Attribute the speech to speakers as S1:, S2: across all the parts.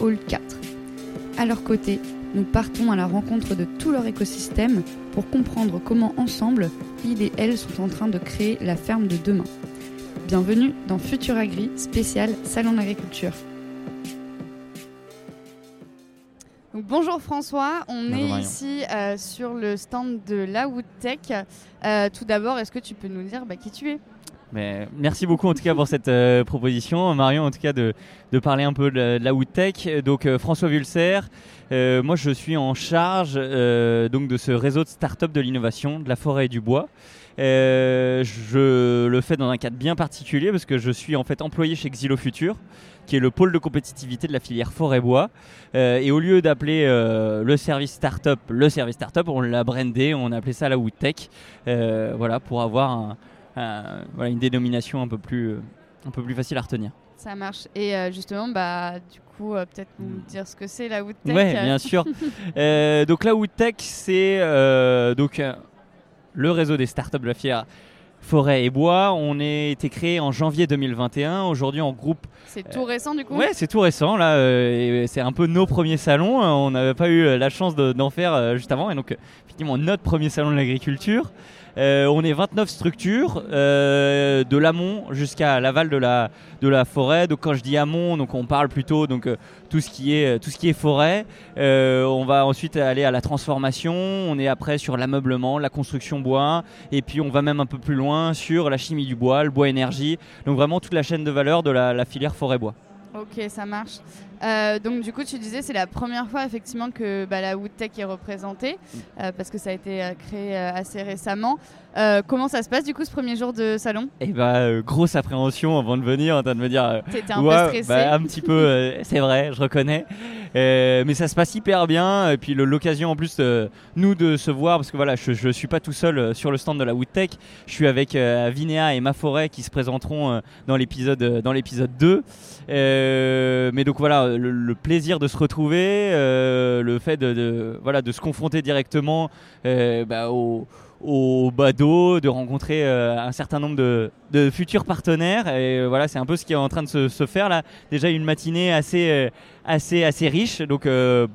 S1: Hall 4. À leur côté, nous partons à la rencontre de tout leur écosystème pour comprendre comment ensemble, ils et elles sont en train de créer la ferme de demain. Bienvenue dans Futur Agri, spécial Salon d'agriculture. bonjour François, on est ici euh, sur le stand de la Woodtech. Euh, tout d'abord, est-ce que tu peux nous dire bah, qui tu es?
S2: Merci beaucoup en tout cas pour cette euh, proposition, Marion, en tout cas de, parler un peu de, la Woodtech. Donc François Vulser, moi je suis en charge donc de ce réseau de start-up de l'innovation, de la forêt et du bois. je le fais dans un cadre bien particulier parce que je suis en fait employé chez Xylo Future qui est le pôle de compétitivité de la filière forêt-bois. Euh, et au lieu d'appeler euh, le service startup le service startup, on l'a brandé, on a appelé ça la Woodtech, euh, voilà, pour avoir voilà, une dénomination un peu, plus, un peu plus facile à retenir.
S1: Ça marche. Et justement, bah, du coup, peut-être nous dire ce que c'est la Woodtech.
S2: Oui, bien sûr. donc la Woodtech, c'est donc le réseau des startups de la filière Forêt et Bois. On a été créé en janvier 2021. Aujourd'hui, en groupe.
S1: C'est tout récent du coup?
S2: Ouais, c'est tout récent. Là, euh, c'est un peu nos premiers salons. On n'avait pas eu la chance d'en faire euh, juste avant. Et donc, effectivement, notre premier salon de l'agriculture. Euh, on est 29 structures, euh, de l'amont jusqu'à l'aval de la, forêt. Donc quand je dis amont, on parle plutôt donc euh, tout ce qui est tout ce qui est forêt. on va ensuite aller à la transformation. On est après sur l'ameublement, la construction bois, et puis on va même un peu plus loin sur la chimie du bois, le bois énergie. Donc vraiment toute la chaîne de valeur de la, la filière forêt bois.
S1: Ok, ça marche. Euh, donc du coup, tu disais c'est la première fois effectivement que bah, la Woodtech est représentée mm. euh, parce que ça a été euh, créé assez récemment. comment ça se passe du coup ce premier jour de salon?
S2: Eh bah grosse appréhension avant de venir, en train de me dire.
S1: T'étais un peu stressé.
S2: Bah, un petit peu, c'est vrai, je reconnais. mais ça se passe hyper bien et puis l'occasion en plus nous de se voir parce que voilà, je, je suis pas tout seul sur le stand de la Woodtech. Je suis avec Vinéa et Ma Forêt qui se présenteront dans l'épisode dans l'épisode 2. mais donc voilà le, plaisir de se retrouver, euh, le fait de, voilà, de se confronter directement euh, bah, au, au badaud, de rencontrer euh, un certain nombre de, futurs partenaires. Et voilà, c'est un peu ce qui est en train de se, faire là. Déjà une matinée assez, assez, assez riche, donc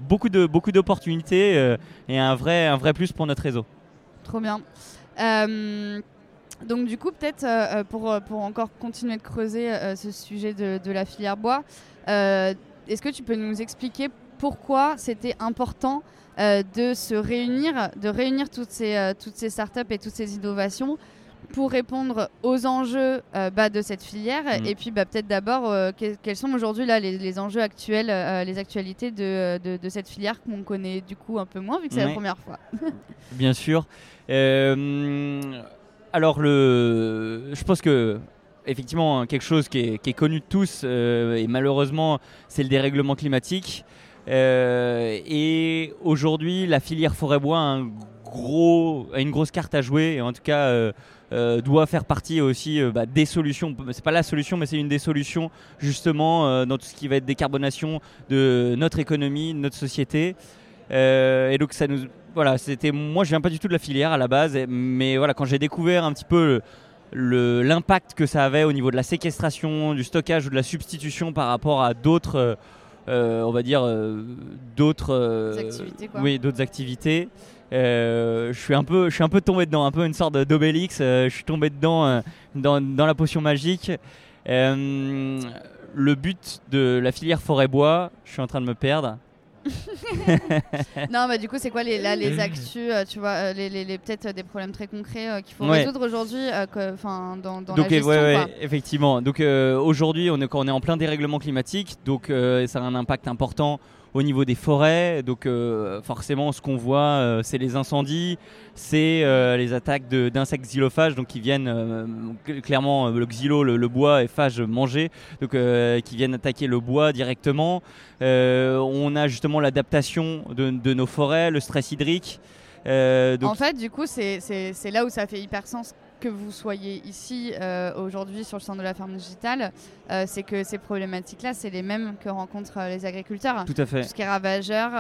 S2: beaucoup de beaucoup d'opportunités et un vrai, un vrai plus pour notre réseau.
S1: Trop bien. donc du coup, peut-être pour, pour encore continuer de creuser ce sujet de, de, la filière bois, est-ce que tu peux nous expliquer pourquoi c'était important euh, de se réunir, de réunir toutes ces, euh, toutes ces startups et toutes ces innovations pour répondre aux enjeux euh, bah, de cette filière? Mm. et puis bah, peut-être d'abord quels sont aujourd'hui là les, enjeux actuels, les actualités de, de, cette filière qu'on connaît du coup un peu moins vu que c'est la première fois?
S2: Bien sûr. alors le, je pense que effectivement quelque chose qui est, connu de tous euh, et malheureusement c'est le dérèglement climatique. Euh, et aujourd'hui la filière forêt-bois a, un gros, a une grosse carte à jouer et en tout cas euh, doit faire partie aussi bah, des solutions. C'est pas la solution mais c'est une des solutions justement dans tout ce qui va être décarbonation de notre économie, de notre société. et donc ça nous voilà, c'était moi je viens pas du tout de la filière à la base, mais voilà quand j'ai découvert un petit peu l'impact que ça avait au niveau de la séquestration, du stockage ou de la substitution par rapport à d'autres, euh, euh, on va dire, euh, d'autres
S1: activités.
S2: Oui, d'autres activités. je suis un peu, je suis un peu tombé dedans, un peu une sorte d'Obélix. je suis tombé dedans dans, dans, la potion magique. le but de la filière forêt-bois, je suis en train de me perdre.
S1: non, bah du coup, c'est quoi les, là, les actus, euh, tu vois, euh, les, les, peut-être des problèmes très concrets euh, qu'il faut résoudre aujourd'hui enfin dans, dans, la gestion,
S2: ouais, ouais, effectivement. Donc aujourd'hui, on est, on est en plein dérèglement climatique, donc ça a un impact important au niveau des forêts. Donc forcément, ce qu'on voit, c'est les incendies, c'est les attaques d'insectes xylophages, donc qui viennent clairement le xylo, le, bois et phage manger, donc qui viennent attaquer le bois directement. on a justement l'adaptation de, de, nos forêts, le stress hydrique.
S1: En fait, du coup, c'est là où ça fait hyper sens que vous soyez ici euh, aujourd'hui sur le centre de la ferme digitale, euh, c'est que ces problématiques-là, c'est les mêmes que rencontrent euh, les agriculteurs.
S2: Tout à fait.
S1: Tout ce qui est ravageur,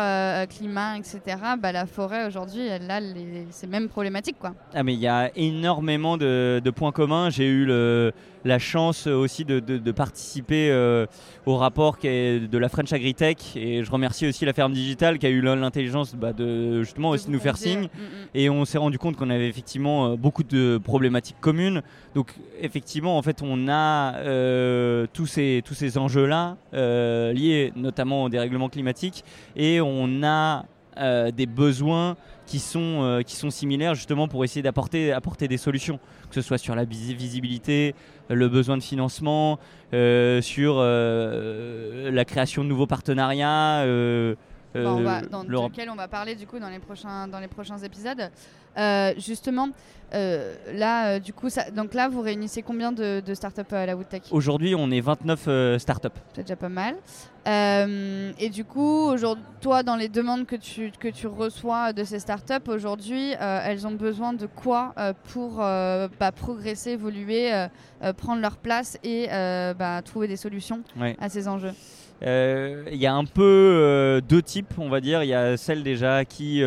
S1: climat, etc. Bah, la forêt aujourd'hui, elle a les, ces mêmes problématiques. Quoi.
S2: Ah, mais il y a énormément de, de points communs. J'ai eu le, la chance aussi de, de, participer euh, au rapport qui est de la French Agritech et je remercie aussi la ferme digitale qui a eu l'intelligence bah, de justement aussi nous faire signe. Mm, mm. et on s'est rendu compte qu'on avait effectivement euh, beaucoup de problématiques communes. Donc effectivement en fait on a euh, tous ces tous ces enjeux là liés notamment au dérèglement climatique. Et on a des besoins qui sont, qui sont similaires justement pour essayer d'apporter apporter des solutions que ce soit sur la visibilité, le besoin de financement, euh, sur euh, la création de nouveaux partenariats.
S1: Euh, dans lequel on va parler du coup dans les prochains, dans les prochains épisodes. justement, là, du coup, ça, donc là, vous réunissez combien de, startups à la Woodtech?
S2: Aujourd'hui, on est 29 startups.
S1: C'est déjà pas mal. Euh, et du coup, toi, dans les demandes que tu, que tu reçois de ces startups aujourd'hui, euh, elles ont besoin de quoi euh, pour bah, progresser, évoluer, prendre leur place et bah, trouver des solutions à ces enjeux?
S2: Il y a un peu deux types, on va dire. Il y a celles déjà qui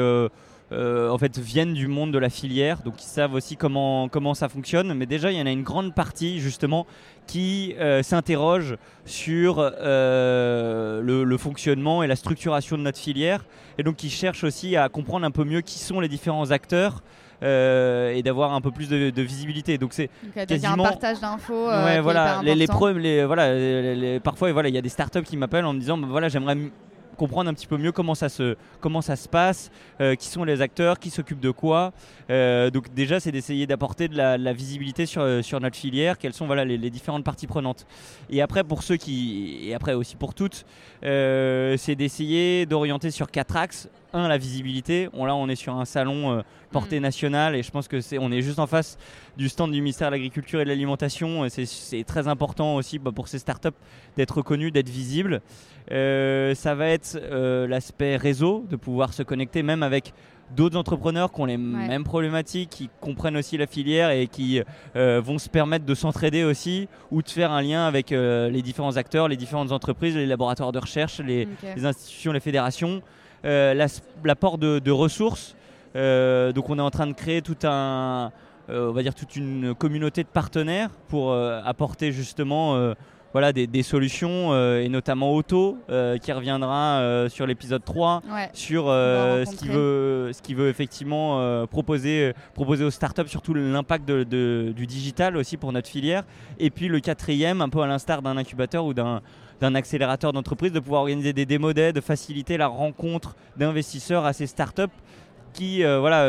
S2: euh, en fait viennent du monde de la filière, donc ils savent aussi comment, comment ça fonctionne. Mais déjà, il y en a une grande partie justement qui euh, s'interroge sur euh, le, fonctionnement et la structuration de notre filière, et donc qui cherchent aussi à comprendre un peu mieux qui sont les différents acteurs. Et d'avoir un peu plus de, visibilité. Donc c'est
S1: quasiment un partage d'infos.
S2: ouais, voilà, les, les, les, voilà, parfois voilà, il y a des startups qui m'appellent en me disant bah, voilà, j'aimerais comprendre un petit peu mieux comment ça se, comment ça se passe, euh, qui sont les acteurs, qui s'occupent de quoi. Euh, donc déjà, c'est d'essayer d'apporter de la, visibilité sur, euh, sur notre filière, quelles sont voilà, les, différentes parties prenantes. Et après, pour ceux qui, et après aussi pour toutes, c'est d'essayer d'orienter sur quatre axes. Un, la visibilité. On, là, on est sur un salon portée mm. nationale et je pense que c'est, on est juste en face du stand du ministère de l'Agriculture et de l'Alimentation. C'est, très important aussi bah, pour ces startups d'être reconnus, d'être visibles. Euh, ça va être euh, l'aspect réseau, de pouvoir se connecter même avec d'autres entrepreneurs qui ont les mêmes problématiques, qui comprennent aussi la filière et qui euh, vont se permettre de s'entraider aussi ou de faire un lien avec les différents acteurs, les différentes entreprises, les laboratoires de recherche, les, institutions, les fédérations. L'apport de, de, ressources. donc on est en train de créer tout un, on va dire toute une communauté de partenaires pour apporter justement voilà, des, solutions, euh, et notamment Auto, euh, qui reviendra euh, sur l'épisode 3, sur ce qu'il veut, ce veut effectivement proposer, proposer aux startups, surtout l'impact du digital aussi pour notre filière. Et puis le quatrième, un peu à l'instar d'un incubateur ou d'un d'un accélérateur d'entreprise, de pouvoir organiser des démos de faciliter la rencontre d'investisseurs à ces startups qui, voilà,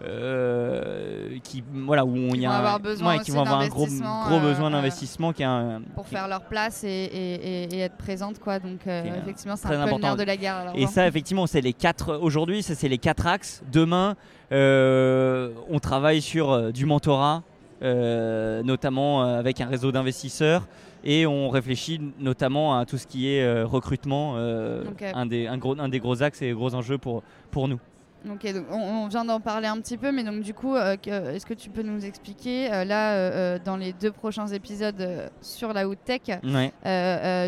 S2: euh, qui voilà où on
S1: y
S2: a
S1: avoir besoin
S2: qui vont avoir un gros, gros besoin euh, d'investissement qui
S1: a pour faire leur place et, et, être présente quoi. Donc euh, effectivement c'est un peu le nerf de la guerre
S2: et ça effectivement c'est les quatre aujourd'hui ça c'est les quatre axes. Demain on travaille sur du mentorat notamment avec un réseau d'investisseurs et on réfléchit notamment à tout ce qui est recrutement, un, des, un, gros, un des gros axes et gros enjeux pour, pour nous.
S1: Ok, donc on, vient d'en parler un petit peu, mais donc du coup, euh, est-ce que tu peux nous expliquer euh, là, euh, dans les deux prochains épisodes sur la Woodtech,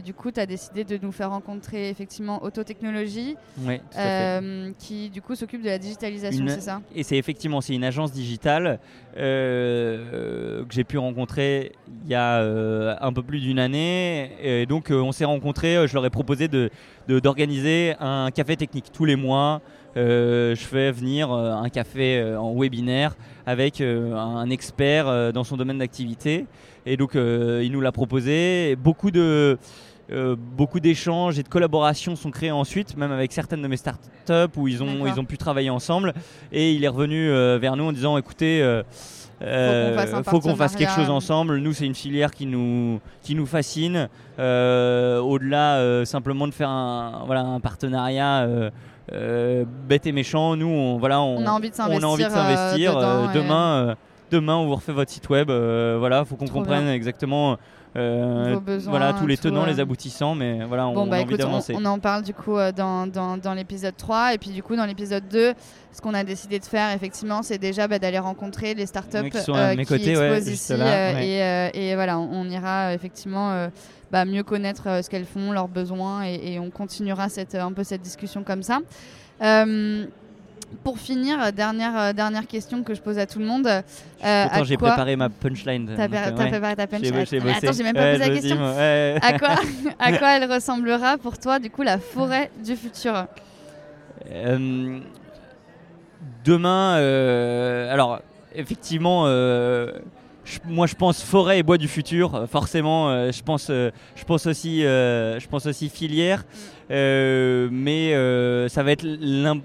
S1: du coup, tu as décidé de nous faire rencontrer effectivement Autotechnologie, qui du coup s'occupe de la digitalisation, c'est ça?
S2: Et c'est effectivement, c'est une agence digitale que j'ai pu rencontrer il y a un peu plus d'une année. Et donc, on s'est rencontrés, je leur ai proposé d'organiser de, un café technique tous les mois. Euh, je fais venir euh, un café euh, en webinaire avec un expert dans son domaine d'activité. Et donc, il nous l'a proposé. beaucoup de. beaucoup d'échanges et de collaborations sont créés ensuite, même avec certaines de mes startups où ils ont, ils ont pu travailler ensemble. Et il est revenu vers nous en disant écoutez, euh, faut qu'on fasse, quelque chose ensemble. Nous, c'est une filière qui nous, qui nous fascine. Au-delà simplement de faire un, voilà, un partenariat bête et méchant, nous, on, voilà, on,
S1: a envie de s'investir.
S2: demain, demain, on vous refait votre site web. voilà, faut qu'on comprenne exactement
S1: euh,
S2: voilà tous les tenants, les aboutissants, mais voilà, on,
S1: bah,
S2: a envie d'avancer.
S1: On, en parle du coup euh, dans, dans, dans l'épisode 3 et puis du coup dans l'épisode 2, ce qu'on a décidé de faire effectivement, c'est déjà bah, d'aller rencontrer les startups
S2: qui, sont à euh, mes côtés, exposent
S1: ici et, et, voilà, on, ira effectivement bah, mieux connaître ce qu'elles font, leurs besoins et, on continuera cette, un peu cette discussion comme ça. Pour finir, dernière, euh, dernière question que je pose à tout le monde. Euh,
S2: Attends, j'ai préparé ma punchline.
S1: T'as euh, préparé ta punchline Attends, j'ai même pas posé la question. à, quoi, à quoi elle ressemblera pour toi, du coup, la forêt du futur?
S2: Demain, alors, effectivement moi je pense forêt et bois du futur forcément je pense je pense aussi je pense aussi filière mais ça va être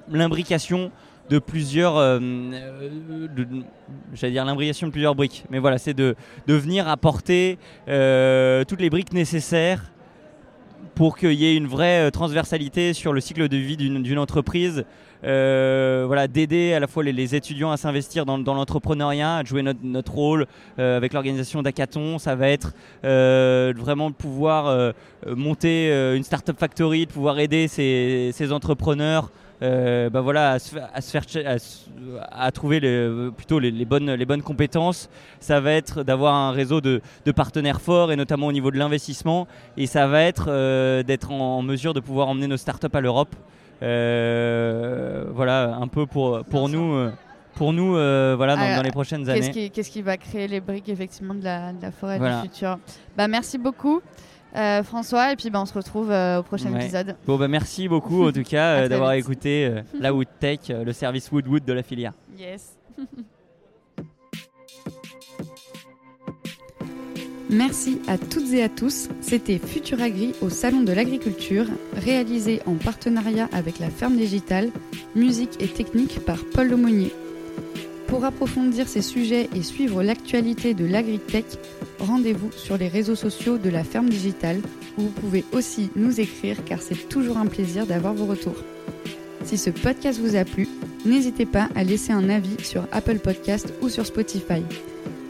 S2: l'imbrication de plusieurs, euh, euh, j'allais dire de plusieurs briques. Mais voilà, c'est de, venir apporter euh, toutes les briques nécessaires pour qu'il y ait une vraie transversalité sur le cycle de vie d'une entreprise. Voilà, d'aider à la fois les, étudiants à s'investir dans, l'entrepreneuriat, à jouer notre, rôle avec l'organisation d'Hackathon. Ça va être vraiment de pouvoir monter une startup factory, de pouvoir aider ces, entrepreneurs euh, bah voilà, à, se, trouver plutôt les, bonnes, compétences. Ça va être d'avoir un réseau de, partenaires forts et notamment au niveau de l'investissement. Et ça va être euh, d'être en, mesure de pouvoir emmener nos startups à l'Europe. Euh, voilà, un peu pour, pour nous. Pour nous, voilà, dans, les prochaines années.
S1: Qu'est-ce qui, va créer les briques effectivement de la, forêt du futur? Bah merci beaucoup. Euh, François, et puis ben, on se retrouve euh, au prochain épisode.
S2: Bon, bah, merci beaucoup en tout cas euh, d'avoir écouté la Woodtech, le service Woodwood de la filière.
S1: Yes. Merci à toutes et à tous. C'était Futur Agri au Salon de l'Agriculture, réalisé en partenariat avec la Ferme Digitale, musique et technique par Paul Lemonnier. Pour approfondir ces sujets et suivre l'actualité de l'agritech, rendez-vous sur les réseaux sociaux de la ferme digitale où vous pouvez aussi nous écrire car c'est toujours un plaisir d'avoir vos retours. Si ce podcast vous a plu, n'hésitez pas à laisser un avis sur Apple Podcast ou sur Spotify.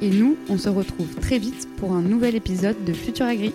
S1: Et nous, on se retrouve très vite pour un nouvel épisode de Futur Agri.